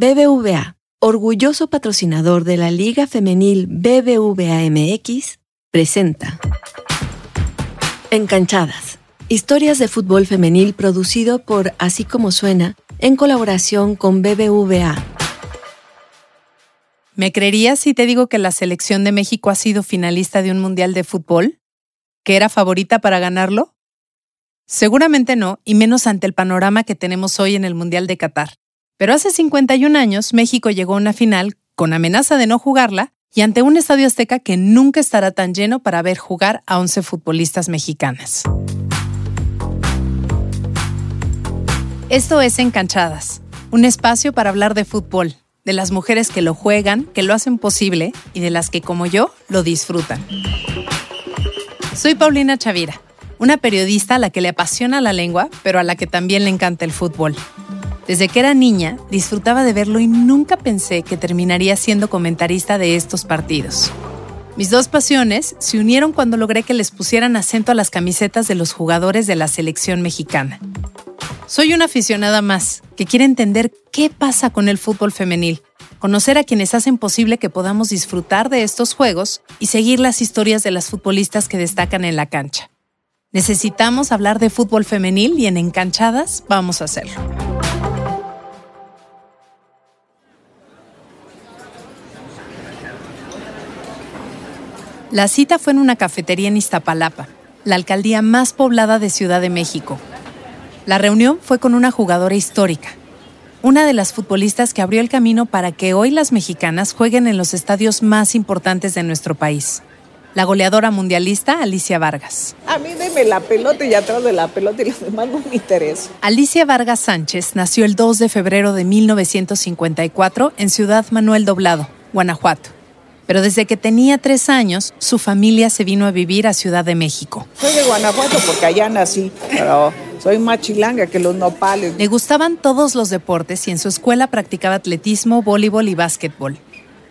BBVA, orgulloso patrocinador de la Liga Femenil BBVA MX, presenta Encanchadas, historias de fútbol femenil producido por Así como suena, en colaboración con BBVA. ¿Me creerías si te digo que la selección de México ha sido finalista de un Mundial de Fútbol? ¿Que era favorita para ganarlo? Seguramente no, y menos ante el panorama que tenemos hoy en el Mundial de Qatar. Pero hace 51 años México llegó a una final con amenaza de no jugarla y ante un estadio azteca que nunca estará tan lleno para ver jugar a 11 futbolistas mexicanas. Esto es Encanchadas, un espacio para hablar de fútbol, de las mujeres que lo juegan, que lo hacen posible y de las que, como yo, lo disfrutan. Soy Paulina Chavira, una periodista a la que le apasiona la lengua, pero a la que también le encanta el fútbol. Desde que era niña, disfrutaba de verlo y nunca pensé que terminaría siendo comentarista de estos partidos. Mis dos pasiones se unieron cuando logré que les pusieran acento a las camisetas de los jugadores de la selección mexicana. Soy una aficionada más que quiere entender qué pasa con el fútbol femenil, conocer a quienes hacen posible que podamos disfrutar de estos juegos y seguir las historias de las futbolistas que destacan en la cancha. Necesitamos hablar de fútbol femenil y en Encanchadas vamos a hacerlo. La cita fue en una cafetería en Iztapalapa, la alcaldía más poblada de Ciudad de México. La reunión fue con una jugadora histórica, una de las futbolistas que abrió el camino para que hoy las mexicanas jueguen en los estadios más importantes de nuestro país. La goleadora mundialista Alicia Vargas. A mí deme la pelota y atrás de la pelota y los demás no me interesa. Alicia Vargas Sánchez nació el 2 de febrero de 1954 en Ciudad Manuel Doblado, Guanajuato pero desde que tenía tres años, su familia se vino a vivir a Ciudad de México. Soy de Guanajuato porque allá nací, pero soy más chilanga que los nopales. Le gustaban todos los deportes y en su escuela practicaba atletismo, voleibol y básquetbol.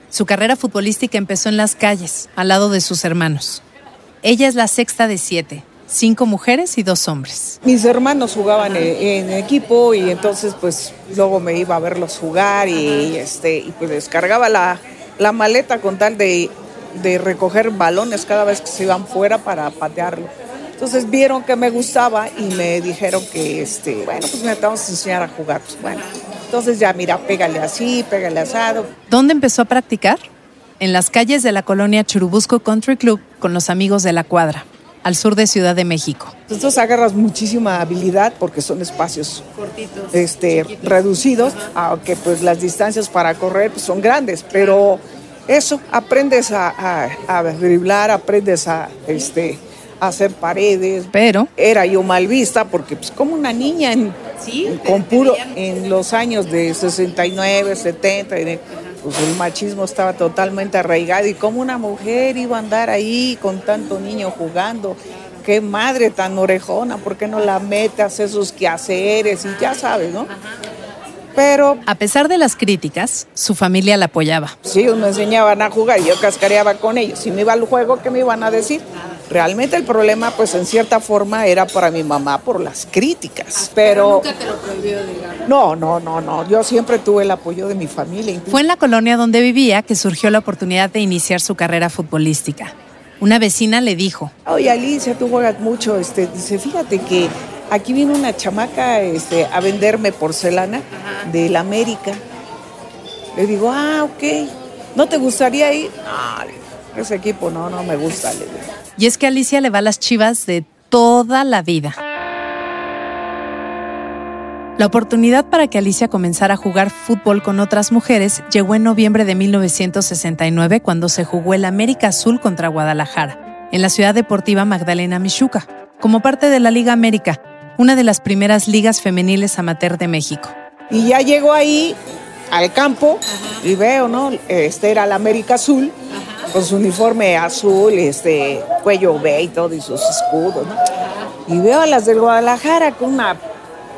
Su carrera futbolística empezó en las calles, al lado de sus hermanos. Ella es la sexta de siete, cinco mujeres y dos hombres. Mis hermanos jugaban en, equipo y entonces pues luego me iba a verlos jugar y, este, y pues descargaba la, la maleta con tal de, recoger balones cada vez que se iban fuera para patearlo. Entonces vieron que me gustaba y me dijeron que, este, bueno, pues necesitamos enseñar a jugar. Pues bueno, entonces ya mira, pégale así, pégale asado. ¿Dónde empezó a practicar? En las calles de la colonia Churubusco Country Club con los amigos de la cuadra, al sur de Ciudad de México. Entonces agarras muchísima habilidad porque son espacios cortitos, este, reducidos, aunque pues las distancias para correr pues, son grandes, pero eso, aprendes a, a, driblar, aprendes a, este, hacer paredes. Pero era yo mal vista porque pues como una niña en, con puro en los años de 69, 70, pues el machismo estaba totalmente arraigado y como una mujer iba a andar ahí con tanto niño jugando. Qué madre tan orejona, ¿por qué no la mete a hacer sus quehaceres? Y ya sabes, ¿no? pero... A pesar de las críticas, su familia la apoyaba. Sí, me enseñaban a jugar y yo cascareaba con ellos. Si me iba al juego, ¿qué me iban a decir? Realmente el problema, pues en cierta forma, era para mi mamá por las críticas. Pero, nunca te lo prohibió, digamos. No, no, no, no. Yo siempre tuve el apoyo de mi familia. Fue en la colonia donde vivía que surgió la oportunidad de iniciar su carrera futbolística. Una vecina le dijo: Oye, Alicia, tú juegas mucho. Este, dice, fíjate que Aquí vino una chamaca este, a venderme porcelana de la América. Le digo, ah, ok. ¿No te gustaría ir? No, ese equipo no, no me gusta. Le Y es que Alicia le va las chivas de toda la vida. La oportunidad para que Alicia comenzara a jugar fútbol con otras mujeres llegó en noviembre de 1969 cuando se jugó el América Azul contra Guadalajara, en la ciudad deportiva Magdalena Michuca, como parte de la Liga América, una de las primeras ligas femeniles amateur de México. Y ya llego ahí al campo y veo, ¿no? Este era la América Azul, con su uniforme azul, este cuello B y todo, y sus escudos, ¿no? Y veo a las del Guadalajara con una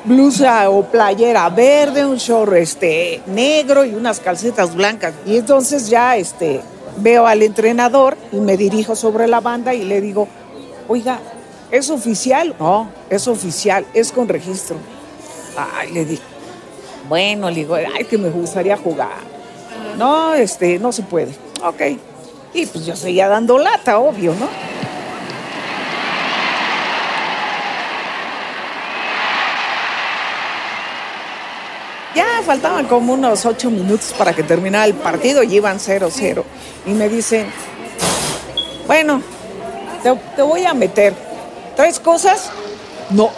blusa o playera verde, un short este, negro y unas calcetas blancas. Y entonces ya este, veo al entrenador y me dirijo sobre la banda y le digo, oiga, ¿Es oficial? No, es oficial, es con registro. Ay, le dije, Bueno, le digo, ay, que me gustaría jugar. No, este, no se puede. Ok. Y pues yo seguía dando lata, obvio, ¿no? Ya faltaban como unos ocho minutos para que terminara el partido y iban 0-0. Y me dicen, bueno, te, voy a meter. ¿Traes cosas? No.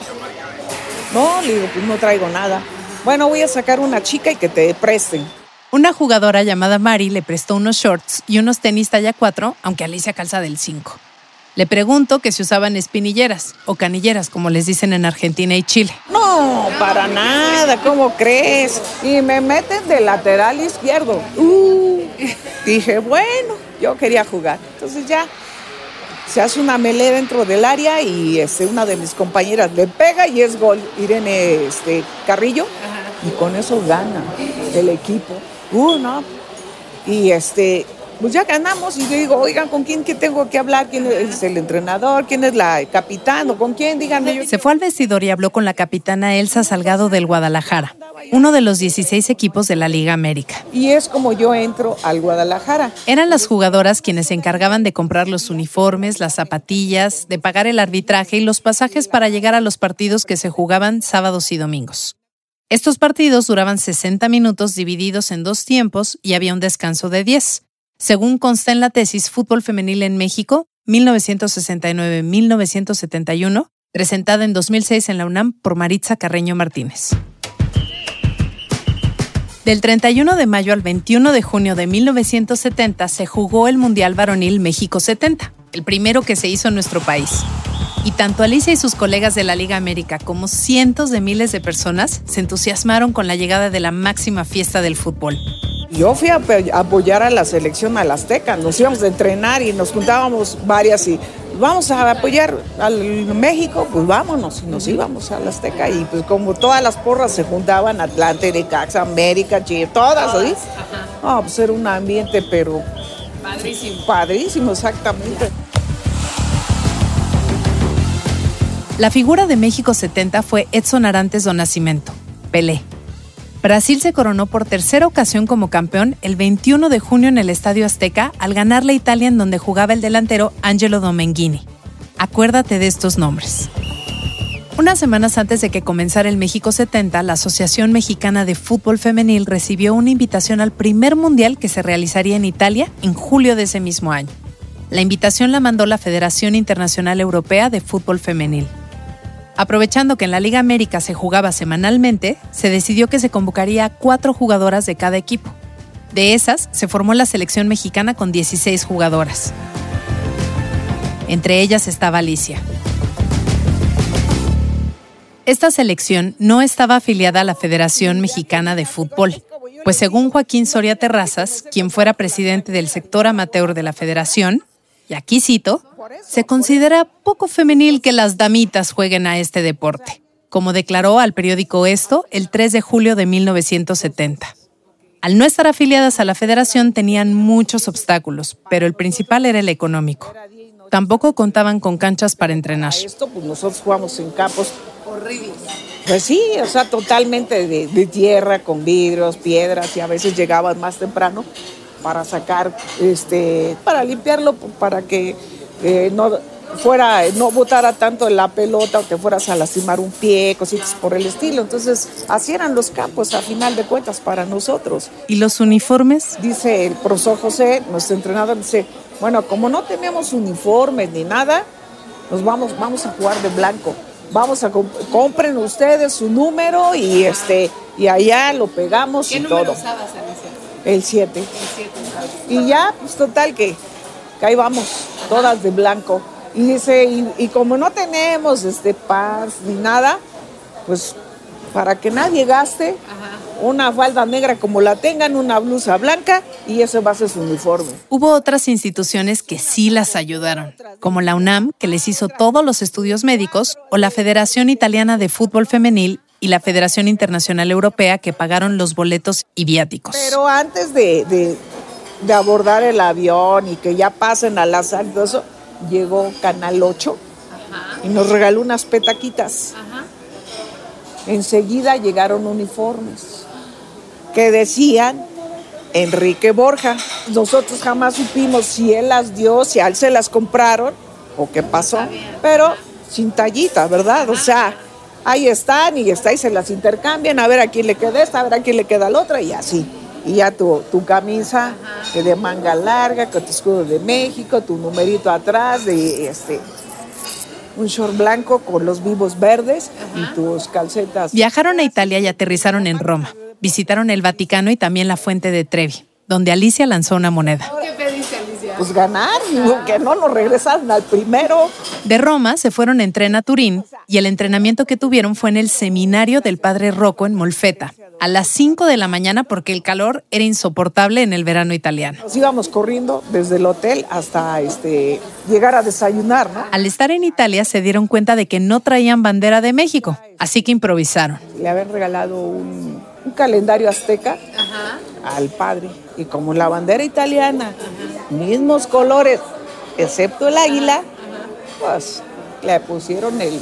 No, le digo, pues no traigo nada. Bueno, voy a sacar una chica y que te presten. Una jugadora llamada Mari le prestó unos shorts y unos tenis talla 4, aunque Alicia calza del 5. Le pregunto que si usaban espinilleras o canilleras, como les dicen en Argentina y Chile. No, para nada, ¿cómo crees? Y me meten de lateral izquierdo. Uh, dije, bueno, yo quería jugar. Entonces ya se hace una melee dentro del área y este, una de mis compañeras le pega y es gol. Irene este, Carrillo. Y con eso gana el equipo. Uh, no. Y este, pues ya ganamos y yo digo, oigan, ¿con quién que tengo que hablar? ¿Quién es el entrenador? ¿Quién es la capitán? ¿O con quién? Díganme. Se fue al vestidor y habló con la capitana Elsa Salgado del Guadalajara, uno de los 16 equipos de la Liga América. Y es como yo entro al Guadalajara. Eran las jugadoras quienes se encargaban de comprar los uniformes, las zapatillas, de pagar el arbitraje y los pasajes para llegar a los partidos que se jugaban sábados y domingos. Estos partidos duraban 60 minutos divididos en dos tiempos y había un descanso de 10 según consta en la tesis Fútbol Femenil en México, 1969-1971, presentada en 2006 en la UNAM por Maritza Carreño Martínez. Del 31 de mayo al 21 de junio de 1970 se jugó el Mundial Varonil México 70, el primero que se hizo en nuestro país. Y tanto Alicia y sus colegas de la Liga América como cientos de miles de personas se entusiasmaron con la llegada de la máxima fiesta del fútbol, yo fui a apoyar a la selección al Azteca, nos íbamos a entrenar y nos juntábamos varias y vamos a apoyar al México, pues vámonos y nos íbamos al Azteca y pues como todas las porras se juntaban, Atlante, Necaxa, América, Chile, todas, ¿sí? No, pues era un ambiente pero padrísimo. Padrísimo, exactamente. La figura de México 70 fue Edson Arantes do Nascimento, Pelé Brasil se coronó por tercera ocasión como campeón el 21 de junio en el Estadio Azteca al ganarle a Italia en donde jugaba el delantero Angelo Domenghini. Acuérdate de estos nombres. Unas semanas antes de que comenzara el México 70, la Asociación Mexicana de Fútbol Femenil recibió una invitación al primer mundial que se realizaría en Italia en julio de ese mismo año. La invitación la mandó la Federación Internacional Europea de Fútbol Femenil. Aprovechando que en la Liga América se jugaba semanalmente, se decidió que se convocaría a cuatro jugadoras de cada equipo. De esas, se formó la selección mexicana con 16 jugadoras. Entre ellas estaba Alicia. Esta selección no estaba afiliada a la Federación Mexicana de Fútbol, pues según Joaquín Soria Terrazas, quien fuera presidente del sector amateur de la federación, y aquí cito, se considera poco femenil que las damitas jueguen a este deporte, como declaró al periódico Esto el 3 de julio de 1970. Al no estar afiliadas a la federación tenían muchos obstáculos, pero el principal era el económico. Tampoco contaban con canchas para entrenar. Esto, pues nosotros jugamos en campos horribles. Pues sí, o sea, totalmente de, de tierra, con vidrios, piedras, y a veces llegaban más temprano para sacar, este, para limpiarlo, para que eh, no fuera, no botara tanto la pelota o te fueras a lastimar un pie, cositas por el estilo. Entonces, así eran los campos a final de cuentas para nosotros. ¿Y los uniformes? Dice el profesor José, nuestro entrenador, dice, bueno, como no tenemos uniformes ni nada, nos vamos, vamos a jugar de blanco. Vamos a compren ustedes su número y este y allá lo pegamos y todo. Usabas, el 7. Y ya, pues total que, ahí vamos, todas de blanco. Y dice, y, como no tenemos este paz ni nada, pues para que nadie gaste, una falda negra como la tengan, una blusa blanca y ese va a ser su uniforme. Hubo otras instituciones que sí las ayudaron, como la UNAM, que les hizo todos los estudios médicos, o la Federación Italiana de Fútbol Femenil y la Federación Internacional Europea que pagaron los boletos y viáticos. Pero antes de, abordar el avión y que ya pasen al azar y todo eso, llegó Canal 8 y nos regaló unas petaquitas. Enseguida llegaron uniformes. que decían Enrique Borja. Nosotros jamás supimos si él las dio, si a él se las compraron o qué pasó, pero sin tallita, ¿verdad? O sea, ahí están y está y se las intercambian, a ver a quién le queda esta, a ver a quién le queda la otra y así. Y ya tu, tu camisa de manga larga, con tu escudo de México, tu numerito atrás, de este, un short blanco con los vivos verdes y tus calcetas. Viajaron a Italia y aterrizaron en Roma. Visitaron el Vaticano y también la fuente de Trevi, donde Alicia lanzó una moneda. Pues ganar, que no nos regresaron al primero. De Roma se fueron en tren a Turín y el entrenamiento que tuvieron fue en el seminario del padre Rocco en Molfetta, a las 5 de la mañana porque el calor era insoportable en el verano italiano. Nos íbamos corriendo desde el hotel hasta este, llegar a desayunar, ¿no? Al estar en Italia se dieron cuenta de que no traían bandera de México, así que improvisaron. Le habían regalado un, un calendario azteca al padre. Y como la bandera italiana, mismos colores, excepto el águila, pues le pusieron el...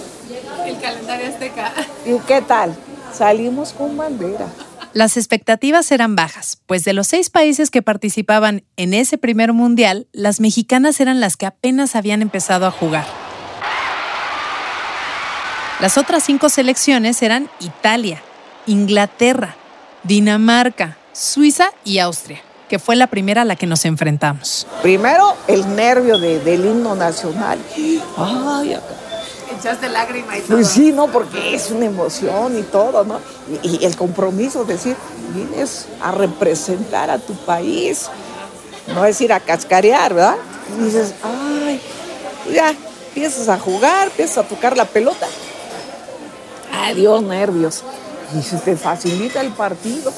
El calendario azteca. ¿Y qué tal? Salimos con bandera. Las expectativas eran bajas, pues de los seis países que participaban en ese primer mundial, las mexicanas eran las que apenas habían empezado a jugar. Las otras cinco selecciones eran Italia, Inglaterra, Dinamarca, Suiza y Austria, que fue la primera a la que nos enfrentamos. Primero, el nervio de- del himno nacional. Ay, acá. Echaste lágrima y todo. Pues sí, ¿no? Porque es una emoción y todo, ¿no? Y, y el compromiso, decir, vienes a representar a tu país, no es ir a cascarear, ¿verdad? Y dices, ay, ya, empiezas a jugar, empiezas a tocar la pelota. Adiós, nervios. Y se te facilita el partido.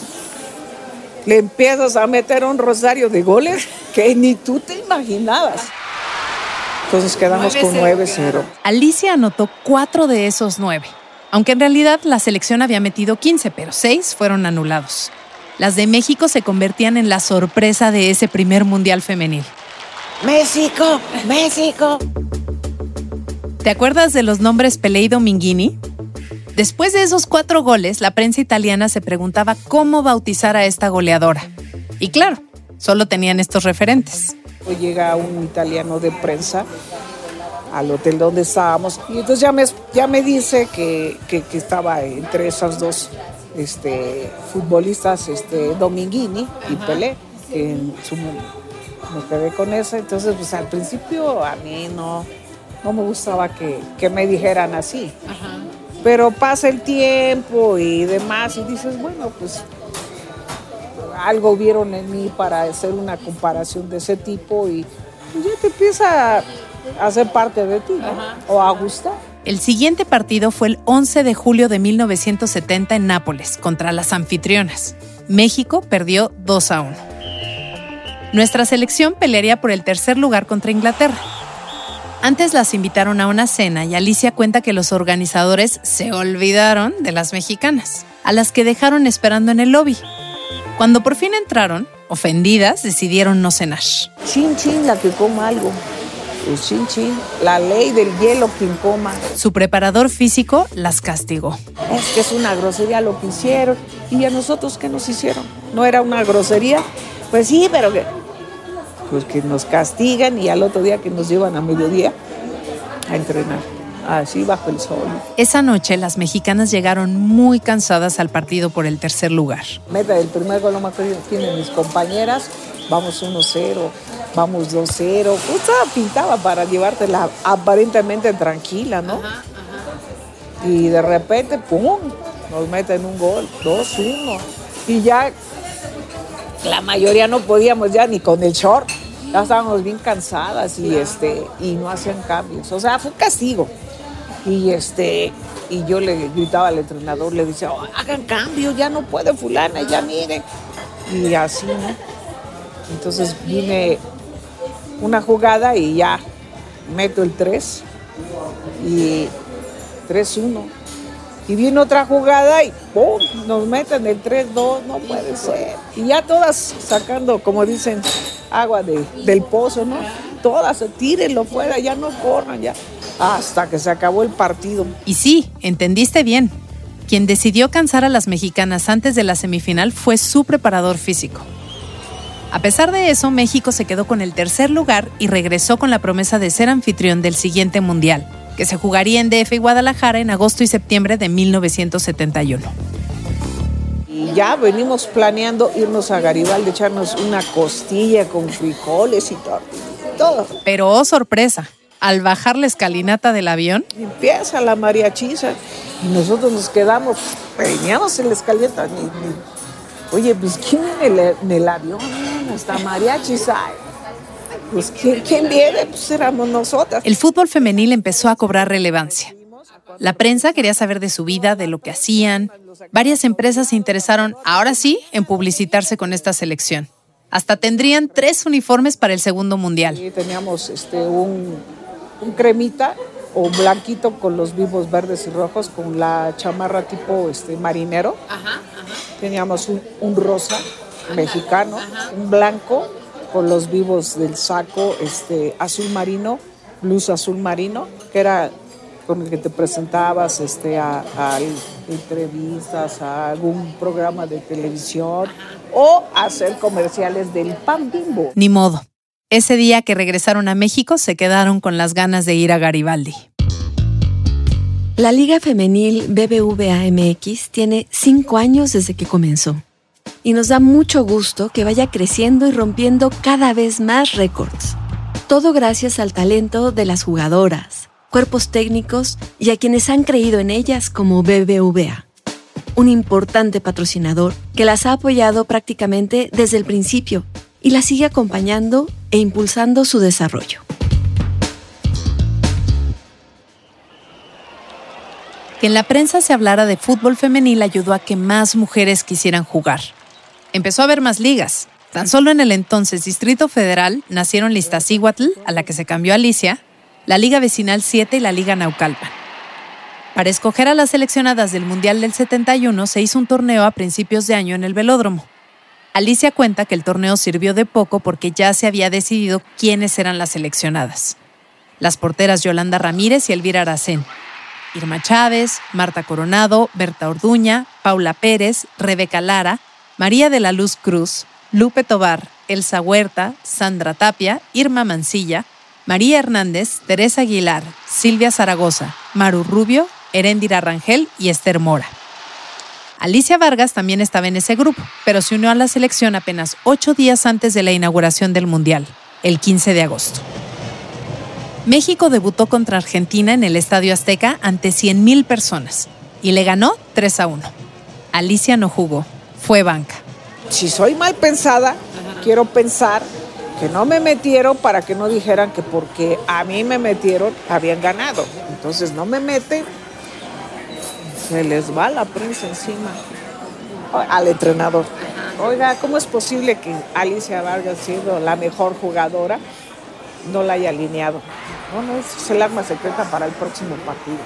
Le empiezas a meter un rosario de goles que ni tú te imaginabas. Entonces quedamos con 9-0. Alicia anotó cuatro de esos nueve, aunque en realidad la selección había metido 15, pero seis fueron anulados. Las de México se convertían en la sorpresa de ese primer mundial femenil. México, México. ¿Te acuerdas de los nombres Pelé y Dominguini? Después de esos cuatro goles, la prensa italiana se preguntaba cómo bautizar a esta goleadora. Y claro, solo tenían estos referentes. Llega un italiano de prensa al hotel donde estábamos y entonces ya me, ya me dice que, que- que estaba entre esas dos este, futbolistas, este, Dominguini y Pelé, que en su mo- me quedé con eso. Entonces, pues al principio a mí no, no me gustaba que, que me dijeran así. Pero pasa el tiempo y demás y dices, bueno, pues algo vieron en mí para hacer una comparación de ese tipo y pues, ya te empieza a hacer parte de ti, ¿no? O a gustar. El siguiente partido fue el 11 de julio de 1970 en Nápoles contra las anfitrionas. México perdió 2 a 1. Nuestra selección pelearía por el tercer lugar contra Inglaterra. Antes las invitaron a una cena y Alicia cuenta que los organizadores se olvidaron de las mexicanas, a las que dejaron esperando en el lobby. Cuando por fin entraron, ofendidas, decidieron no cenar. Chin chin la que coma algo. Pues chin chin, la ley del hielo quien coma. Su preparador físico las castigó. Es que es una grosería lo que hicieron. ¿Y a nosotros qué nos hicieron? ¿No era una grosería? Pues sí, pero que, pues que nos castigan y al otro día que nos llevan a mediodía a entrenar. Así bajo el sol. Esa noche las mexicanas llegaron muy cansadas al partido por el tercer lugar. Meta del primer gol, no me acuerdo de mis compañeras. Vamos 1-0, vamos 2-0. Justo pintaba para llevártela aparentemente tranquila, ¿no? Y de repente, ¡pum! Nos meten un gol, 2-1. Y ya la mayoría no podíamos ya ni con el short. Ya estábamos bien cansadas y este y no hacían cambios. O sea, fue un castigo. Y este y yo le gritaba al entrenador, le decía, "Oh, hagan cambio, ya no puede fulana, ya miren. Y así, ¿no? Entonces vine una jugada y ya meto el 3 y 3-1. Y viene otra jugada y ¡pum! Nos meten el 3-2, no puede ser. Y ya todas sacando, como dicen, agua de- del pozo, ¿no? Todas, tírenlo fuera, ya no corran, ya. Hasta que se acabó el partido. Y sí, entendiste bien. Quien decidió cansar a las mexicanas antes de la semifinal fue su preparador físico. A pesar de eso, México se quedó con el tercer lugar y regresó con la promesa de ser anfitrión del siguiente mundial, que se jugaría en DF y Guadalajara en agosto y septiembre de 1971. Y ya venimos planeando irnos a Garibaldi, echarnos una costilla con frijoles y todo. todo. Pero oh sorpresa, al bajar la escalinata del avión, Empieza la mariachiza y nosotros nos quedamos peñados en la escalinata. Oye, pues ¿quién en el, en el avión? Hasta mariachis hay. Pues ¿quién, quién viene? Pues éramos nosotras. el fútbol femenil empezó a cobrar relevancia. La prensa quería saber de su vida, de lo que hacían. Varias empresas se interesaron, ahora sí, en publicitarse con esta selección. Hasta tendrían tres uniformes para el segundo mundial. Y teníamos este, un, un cremita o blanquito con los vivos verdes y rojos, con la chamarra tipo este, marinero. Teníamos un, un rosa mexicano, un blanco con los vivos del saco este, azul marino, blusa azul marino, que era con el que te presentabas este, a, a entrevistas, a algún programa de televisión o hacer comerciales del pan bimbo. Ni modo. Ese día que regresaron a México se quedaron con las ganas de ir a Garibaldi. La Liga Femenil BBVA MX tiene cinco años desde que comenzó. Y nos da mucho gusto que vaya creciendo y rompiendo cada vez más récords. Todo gracias al talento de las jugadoras, cuerpos técnicos y a quienes han creído en ellas como BBVA. Un importante patrocinador que las ha apoyado prácticamente desde el principio y las sigue acompañando e impulsando su desarrollo. Que en la prensa se hablara de fútbol femenil ayudó a que más mujeres quisieran jugar. Empezó a haber más ligas. Tan solo en el entonces Distrito Federal nacieron Iztaccíhuatl, a la que se cambió Alicia, la Liga Vecinal 7 y la Liga Naucalpan. Para escoger a las seleccionadas del Mundial del 71 se hizo un torneo a principios de año en el velódromo. Alicia cuenta que el torneo sirvió de poco porque ya se había decidido quiénes eran las seleccionadas. Las porteras Yolanda Ramírez y Elvira Aracén, Irma Chávez, Marta Coronado, Berta Orduña, Paula Pérez, Rebeca Lara, María de la Luz Cruz, Lupe Tobar, Elsa Huerta, Sandra Tapia, Irma Mancilla, María Hernández, Teresa Aguilar, Silvia Zaragoza, Maru Rubio, Heréndira Rangel y Esther Mora. Alicia Vargas también estaba en ese grupo, pero se unió a la selección apenas ocho días antes de la inauguración del Mundial, el 15 de agosto. México debutó contra Argentina en el Estadio Azteca ante 100.000 personas y le ganó 3 a 1. Alicia no jugó, fue banca. Si soy mal pensada, quiero pensar que no me metieron para que no dijeran que porque a mí me metieron habían ganado. Entonces no me meten, se les va la prensa encima al entrenador. Oiga, ¿cómo es posible que Alicia Vargas, siendo la mejor jugadora, no la haya alineado? No, no, es el arma secreta para el próximo partido.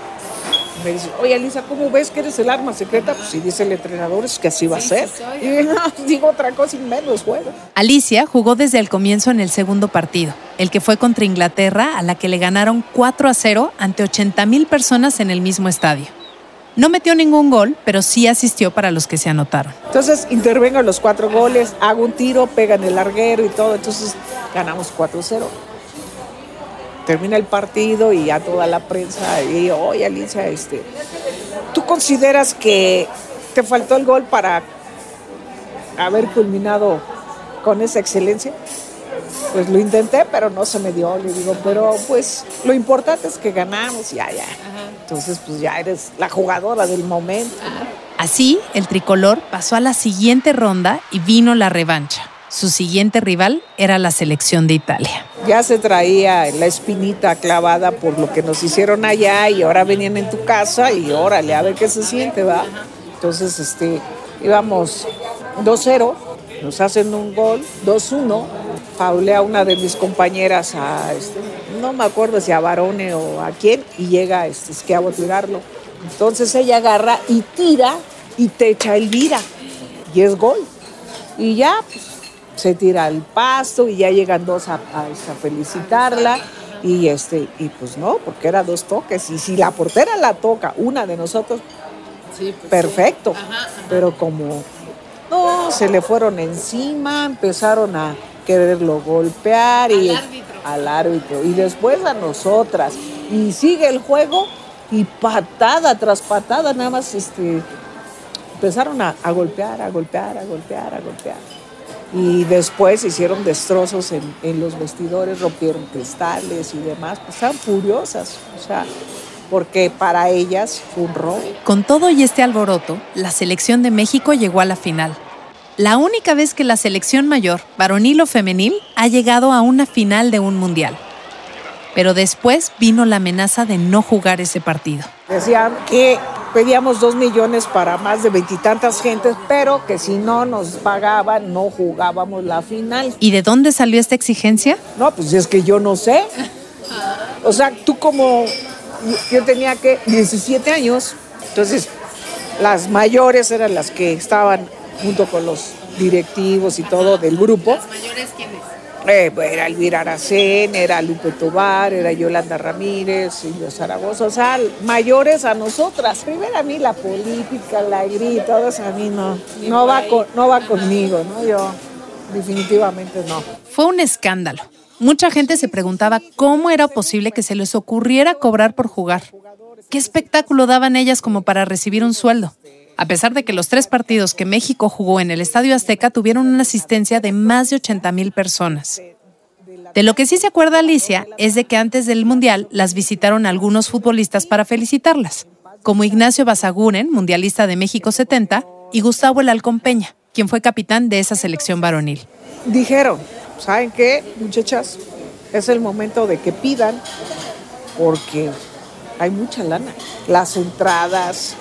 Me dice, oye Alicia, ¿cómo ves que eres el arma secreta? Pues si dice el entrenador es que así va a ser. Y no, digo otra cosa y menos juego. Alicia jugó desde el comienzo en el segundo partido, el que fue contra Inglaterra, a la que le ganaron 4 a 0 ante 80.000 personas en el mismo estadio. No metió ningún gol, pero sí asistió para los que se anotaron. Entonces intervengo en los cuatro goles, hago un tiro, pega en el larguero y todo. Entonces ganamos 4-0. Termina el partido y ya toda la prensa, y oye Alicia, este, ¿tú consideras que te faltó el gol para haber culminado con esa excelencia? Pues lo intenté, pero no se me dio. Le digo, pero pues lo importante es que ganamos, ya, ya. Entonces, pues ya eres la jugadora del momento. Así, el tricolor pasó a la siguiente ronda y vino la revancha. Su siguiente rival era la selección de Italia. Ya se traía la espinita clavada por lo que nos hicieron allá y ahora venían en tu casa y órale, a ver qué se siente, ¿va? Entonces, este, íbamos 2-0, nos hacen un gol, 2-1, faulé a una de mis compañeras a, este, no me acuerdo si a Barone o a quién, y llega este, Esquiavo a tirarlo. Entonces ella agarra y tira y te echa Elvira, y es gol. Y ya, pues, se tira al pasto y ya llegan dos a, a- a felicitarla. Y, este, y pues no, porque era dos toques. Y si la portera la toca, una de nosotros, Sí, pues, perfecto. sí. Ajá, ajá. Pero como no, se le fueron encima, empezaron a quererlo golpear y Al árbitro. al árbitro y después a nosotras y sigue el juego y patada tras patada nada más este empezaron a, a golpear, a golpear, a golpear, a golpear. Y después hicieron destrozos en, en los vestidores, rompieron cristales y demás. Pues estaban furiosas, o sea, porque para ellas fue un robo. Con todo y este alboroto, la selección de México llegó a la final. La única vez que la selección mayor, varonil o femenil, ha llegado a una final de un mundial. Pero después vino la amenaza de no jugar ese partido. Decían que pedíamos dos millones para más de veintitantas gentes, pero que si no nos pagaban, no jugábamos la final. ¿Y de dónde salió esta exigencia? No, pues es que yo no sé. O sea, tú como, yo tenía que 17 años, entonces las mayores eran las que estaban junto con los directivos y todo del grupo. ¿Las mayores quiénes? Eh, pues, era Elvira Aracén, era Lupe Tobar, era Yolanda Ramírez, Silvio Zaragoza, o sea, mayores a nosotras. Primero a mí la política, la grita, todo eso a mí no, no va, con, no va conmigo, ¿no? Yo definitivamente no. Fue un escándalo. Mucha gente se preguntaba cómo era posible que se les ocurriera cobrar por jugar. ¿Qué espectáculo daban ellas como para recibir un sueldo? A pesar de que los tres partidos que México jugó en el Estadio Azteca tuvieron una asistencia de más de 80 mil personas. De lo que sí se acuerda Alicia es de que antes del Mundial las visitaron algunos futbolistas para felicitarlas, como Ignacio Basaguren, mundialista de México 70, y Gustavo El Halcón Peña, quien fue capitán de esa selección varonil. Dijeron, ¿saben qué, muchachas? Es el momento de que pidan, porque hay mucha lana. Las entradas,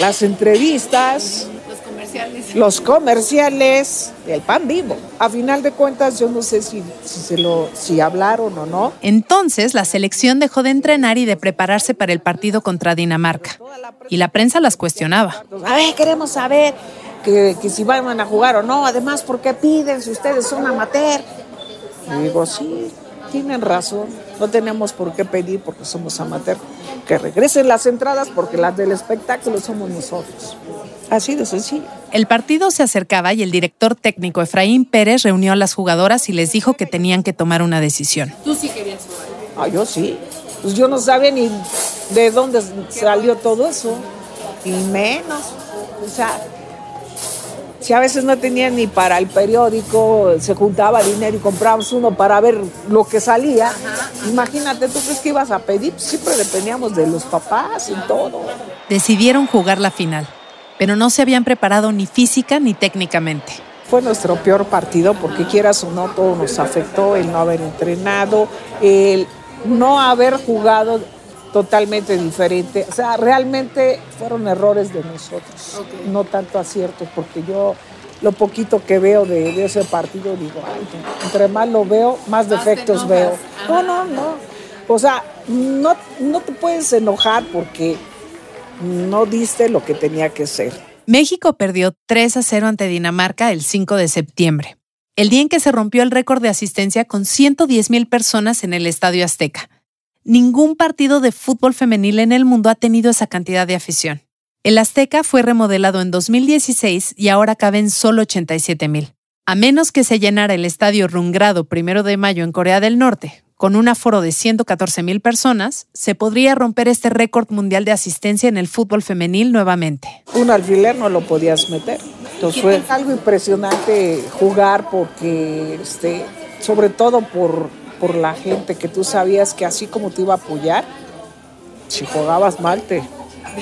las entrevistas, Los comerciales. los comerciales, el pan vivo. A final de cuentas, yo no sé si, si, se lo, si hablaron o no. Entonces, la selección dejó de entrenar y de prepararse para el partido contra Dinamarca. Y la prensa las cuestionaba. A ver, queremos saber que, que si van a jugar o no. Además, ¿por qué piden si ustedes son amateur? Y digo, sí, tienen razón. No tenemos por qué pedir porque somos amateur. Que regresen las entradas porque las del espectáculo somos nosotros. Así de sencillo. El partido se acercaba y el director técnico Efraín Pérez reunió a las jugadoras y les dijo que tenían que tomar una decisión. Tú sí querías jugar. Ah, yo sí. Pues yo no sabía ni de dónde salió todo eso. Y menos. O sea, si a veces no tenía ni para el periódico, se juntaba dinero y comprábamos uno para ver lo que salía. Imagínate, ¿tú crees que ibas a pedir? Pues siempre dependíamos de los papás y todo. Decidieron jugar la final, pero no se habían preparado ni física ni técnicamente. Fue nuestro peor partido porque quieras o no, todo nos afectó, el no haber entrenado, el no haber jugado totalmente diferente. O sea, realmente fueron errores de nosotros, no tanto aciertos, porque yo lo poquito que veo de, de ese partido digo, ay, entre más lo veo, más defectos veo. No, no, no. O sea, no, no te puedes enojar porque no diste lo que tenía que ser. México perdió 3 a 0 ante Dinamarca el 5 de septiembre, el día en que se rompió el récord de asistencia con 110 mil personas en el Estadio Azteca. Ningún partido de fútbol femenil en el mundo ha tenido esa cantidad de afición. El Azteca fue remodelado en 2016 y ahora caben solo 87 mil. A menos que se llenara el estadio Rungrado primero de mayo en Corea del Norte, con un aforo de 114 mil personas, se podría romper este récord mundial de asistencia en el fútbol femenil nuevamente. un alfiler no lo podías meter. Entonces fue algo impresionante jugar porque, este, sobre todo por, por la gente que tú sabías que así como te iba a apoyar, si jugabas mal te,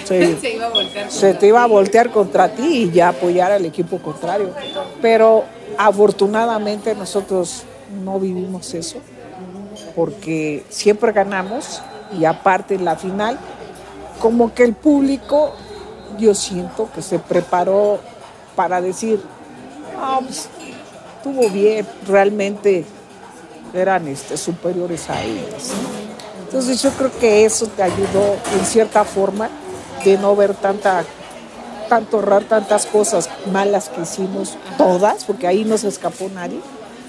se, Se iba a se te iba a voltear contra ti y ya apoyar al equipo contrario. Pero afortunadamente nosotros no vivimos eso porque siempre ganamos y aparte en la final, como que el público, yo siento que se preparó para decir, "Ah, pues, estuvo bien, realmente eran este, superiores a ellas. Entonces yo creo que eso te ayudó en cierta forma de no ver tanta tanto errar tantas cosas malas que hicimos todas, porque ahí no se escapó nadie,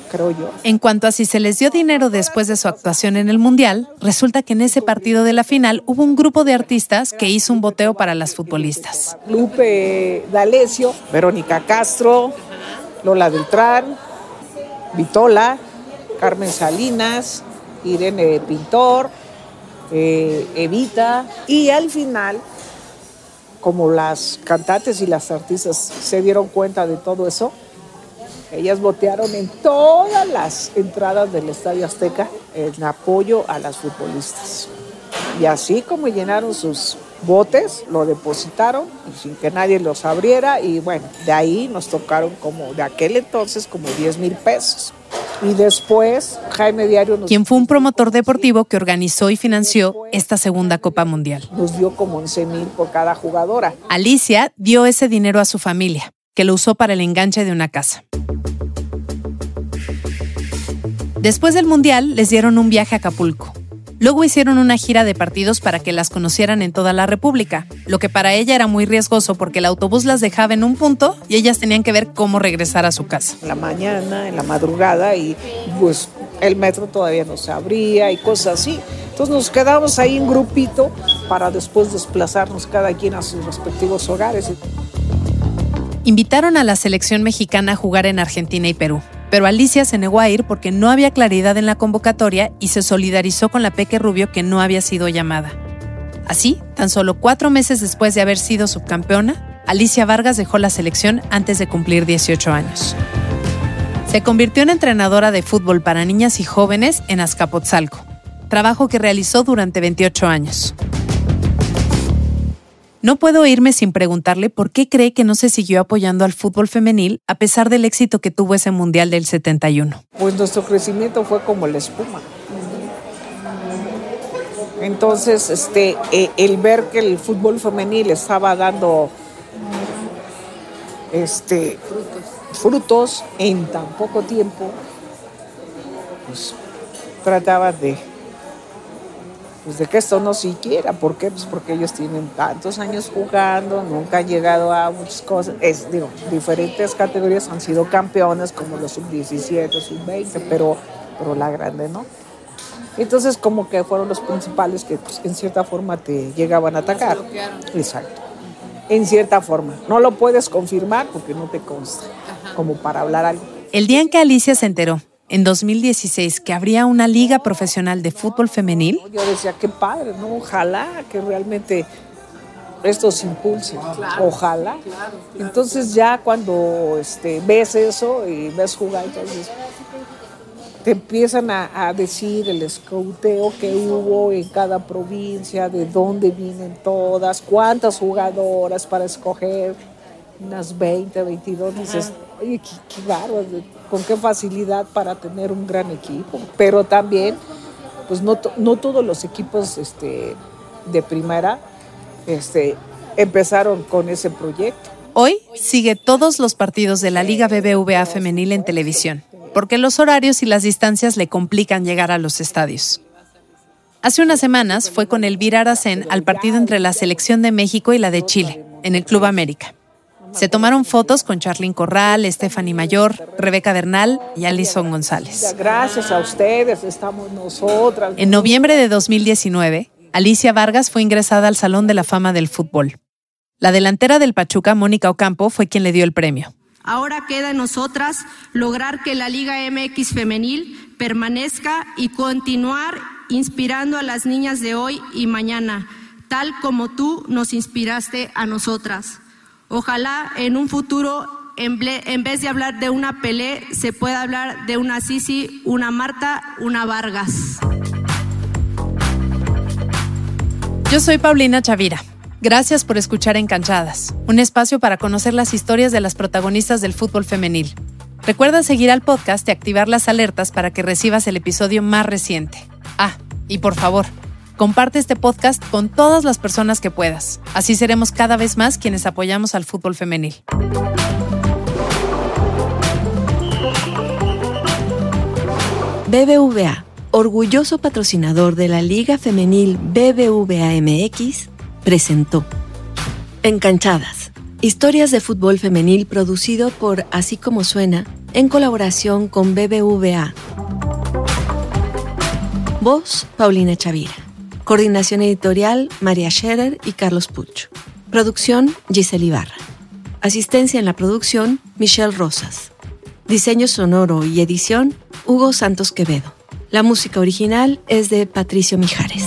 creo yo. En cuanto a si se les dio dinero después de su actuación en el Mundial, resulta que en ese partido de la final hubo un grupo de artistas que hizo un boteo para las futbolistas. Lupe D'Alessio, Verónica Castro, Lola Beltrán, Vitola, Carmen Salinas, Irene Pintor, eh, Evita, y al final, como las cantantes y las artistas se dieron cuenta de todo eso, ellas botearon en todas las entradas del Estadio Azteca en apoyo a las futbolistas. Y así como llenaron sus botes, lo depositaron sin que nadie los abriera y bueno, de ahí nos tocaron como de aquel entonces como 10 mil pesos. Y después Jaime Diario nos, quien fue un promotor deportivo que organizó y financió esta segunda Copa Mundial. nos dio como 11 mil por cada jugadora. Alicia dio ese dinero a su familia, que lo usó para el enganche de una casa. Después del Mundial, les dieron un viaje a Acapulco. Luego hicieron una gira de partidos para que las conocieran en toda la República, lo que para ella era muy riesgoso porque el autobús las dejaba en un punto y ellas tenían que ver cómo regresar a su casa. En la mañana, en la madrugada y pues el metro todavía no se abría y cosas así. Entonces nos quedamos ahí en grupito para después desplazarnos cada quien a sus respectivos hogares. Invitaron a la selección mexicana a jugar en Argentina y Perú, pero Alicia se negó a ir porque no había claridad en la convocatoria y se solidarizó con la Peque Rubio que no había sido llamada. Así, tan solo cuatro meses después de haber sido subcampeona, Alicia Vargas dejó la selección antes de cumplir 18 años. Se convirtió en entrenadora de fútbol para niñas y jóvenes en Azcapotzalco, trabajo que realizó durante 28 años. No puedo irme sin preguntarle por qué cree que no se siguió apoyando al fútbol femenil a pesar del éxito que tuvo ese Mundial del 71. Pues nuestro crecimiento fue como la espuma. Entonces, este, eh, el ver que el fútbol femenil estaba dando este, frutos en tan poco tiempo, pues trataba de, pues de que esto no siquiera. ¿Por qué? Pues porque ellos tienen tantos años jugando, nunca han llegado a muchas cosas. Es, digo, diferentes categorías han sido campeones, como los sub-17, sub-20, pero, pero la grande no. Entonces, como que fueron los principales que pues, en cierta forma te llegaban a atacar. Exacto. En cierta forma. No lo puedes confirmar porque no te consta, como para hablar algo. El día en que Alicia se enteró, en 2016, que habría una liga profesional de fútbol femenil, Yo decía, qué padre, ¿no? Ojalá que realmente esto se impulse. Ojalá. Entonces ya cuando este, ves eso y ves jugar, entonces te empiezan a, a decir el escouteo que hubo en cada provincia, de dónde vienen todas, cuántas jugadoras para escoger, unas 20, 22, dices, oye, qué, qué bárbaro, con qué facilidad para tener un gran equipo. Pero también, pues no, no todos los equipos este, de primera este, empezaron con ese proyecto. hoy sigue todos los partidos de la Liga BBVA femenil en televisión, porque los horarios y las distancias le complican llegar a los estadios. Hace unas semanas fue con Elvira Aracén al partido entre la selección de México y la de Chile, en el Club América. Se tomaron fotos con Charlyn Corral, Stephanie Mayor, Rebeca Bernal y Alison González. Gracias a ustedes estamos nosotras. En noviembre de 2019, Alicia Vargas fue ingresada al Salón de la Fama del Fútbol. La delantera del Pachuca, Mónica Ocampo, fue quien le dio el premio. Ahora queda en nosotras lograr que la Liga MX femenil permanezca y continuar inspirando a las niñas de hoy y mañana, tal como tú nos inspiraste a nosotras. Ojalá en un futuro, en, vez de hablar de una Pelé, se pueda hablar de una Sisi, una Marta, una Vargas. Yo soy Paulina Chavira. Gracias por escuchar Encanchadas, un espacio para conocer las historias de las protagonistas del fútbol femenil. Recuerda seguir al podcast y activar las alertas para que recibas el episodio más reciente. Ah, y por favor, comparte este podcast con todas las personas que puedas. Así seremos cada vez más quienes apoyamos al fútbol femenil. BBVA, orgulloso patrocinador de la Liga Femenil BBVA MX, presentó Encanchadas, historias de fútbol femenil producido por Así como suena en colaboración con BBVA. Voz, Paulina Chavira. Coordinación editorial, María Scherer y Carlos Pucho. Producción, Giselle Ibarra. Asistencia en la producción, Michelle Rosas. Diseño sonoro y edición, Hugo Santos Quevedo. La música original es de Patricio Mijares.